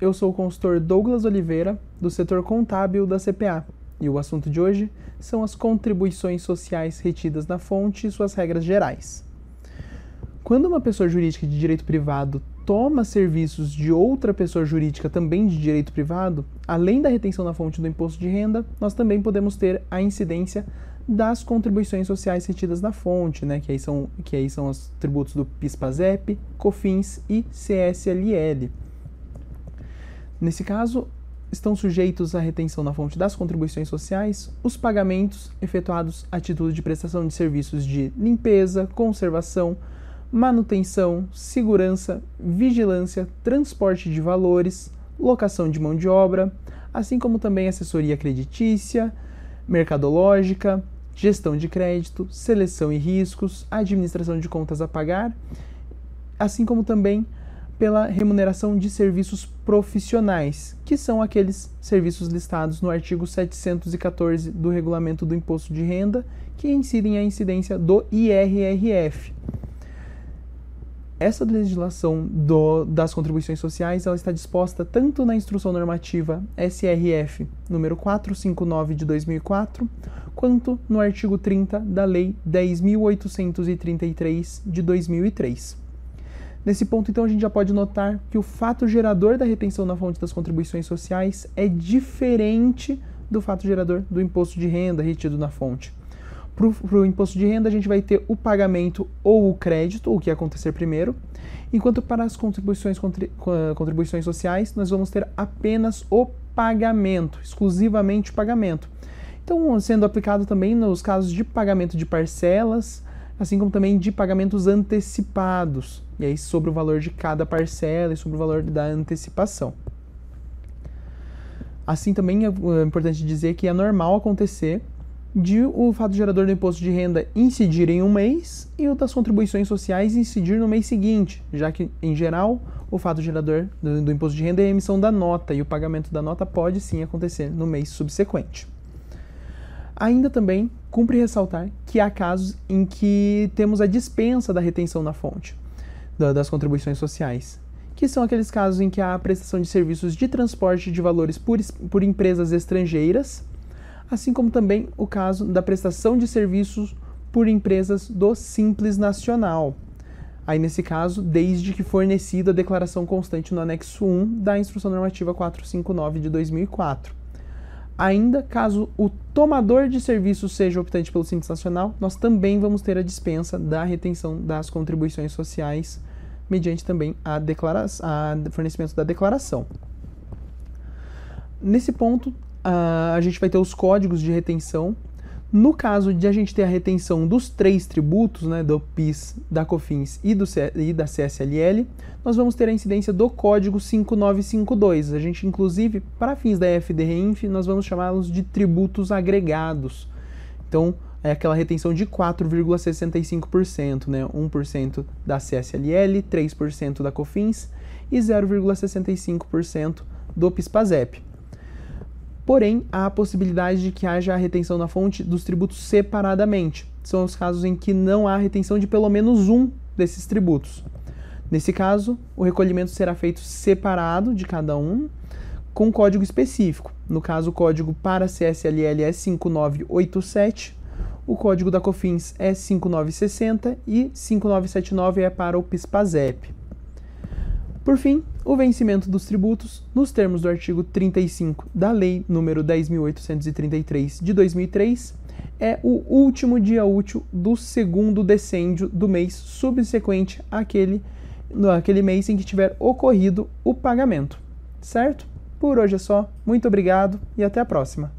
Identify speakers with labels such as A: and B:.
A: eu sou o consultor Douglas Oliveira, do setor contábil da CPA, e o assunto de hoje são as contribuições sociais retidas na fonte e suas regras gerais. Quando uma pessoa jurídica de direito privado toma serviços de outra pessoa jurídica também de direito privado, além da retenção na fonte do imposto de renda, nós também podemos ter a incidência das contribuições sociais retidas na fonte, né, que, aí são, que aí são os tributos do PIS/PASEP, COFINS e CSLL. Nesse caso, estão sujeitos à retenção na fonte das contribuições sociais os pagamentos efetuados a título de prestação de serviços de limpeza, conservação, manutenção, segurança, vigilância, transporte de valores, locação de mão de obra, assim como também assessoria creditícia, mercadológica, gestão de crédito, seleção e riscos, administração de contas a pagar, assim como também pela remuneração de serviços profissionais, que são aqueles serviços listados no artigo 714 do Regulamento do Imposto de Renda, que incidem a incidência do IRRF. Essa legislação do, das contribuições sociais ela está disposta tanto na Instrução Normativa SRF número 459 de 2004, quanto no artigo 30 da Lei 10.833 de 2003. Nesse ponto, então, a gente já pode notar que o fato gerador da retenção na fonte das contribuições sociais é diferente do fato gerador do imposto de renda retido na fonte. Para o imposto de renda, a gente vai ter o pagamento ou o crédito, o que acontecer primeiro, enquanto para as contribuições, contribuições sociais, nós vamos ter apenas o pagamento, exclusivamente o pagamento. Então, sendo aplicado também nos casos de pagamento de parcelas, assim como também de pagamentos antecipados, e aí sobre o valor de cada parcela e sobre o valor da antecipação. Assim também é, é importante dizer que é normal acontecer de o fato gerador do imposto de renda incidir em um mês e o das contribuições sociais incidir no mês seguinte, já que, em geral, o fato gerador do, do imposto de renda é a emissão da nota e o pagamento da nota pode sim acontecer no mês subsequente. Ainda também cumpre ressaltar que há casos em que temos a dispensa da retenção na fonte das contribuições sociais, que são aqueles casos em que há a prestação de serviços de transporte de valores por, por empresas estrangeiras, assim como também o caso da prestação de serviços por empresas do Simples Nacional. Aí, nesse caso, desde que fornecida a declaração constante no anexo 1 da Instrução Normativa 459 de 2004. Ainda, caso o tomador de serviços seja optante pelo Simples Nacional, nós também vamos ter a dispensa da retenção das contribuições sociais, mediante também a, declara a fornecimento da declaração. Nesse ponto, uh, a gente vai ter os códigos de retenção no caso de a gente ter a retenção dos três tributos, né, do PIS, da COFINS e, do C e da CSLL, nós vamos ter a incidência do código 5952. A gente, inclusive, para fins da FDRINF, nós vamos chamá-los de tributos agregados. Então, é aquela retenção de 4,65%, né, 1% da CSLL, 3% da COFINS e 0,65% do PIS-PASEP. Porém, há a possibilidade de que haja a retenção na fonte dos tributos separadamente. São os casos em que não há retenção de pelo menos um desses tributos. Nesse caso, o recolhimento será feito separado de cada um, com código específico. No caso, o código para CSLL é 5987, o código da COFINS é 5960 e 5979 é para o PIS/PASEP. Por fim, o vencimento dos tributos, nos termos do artigo 35 da Lei nº 10.833 de 2003, é o último dia útil do segundo decêndio do mês subsequente àquele, àquele mês em que tiver ocorrido o pagamento. Certo? Por hoje é só. Muito obrigado e até a próxima.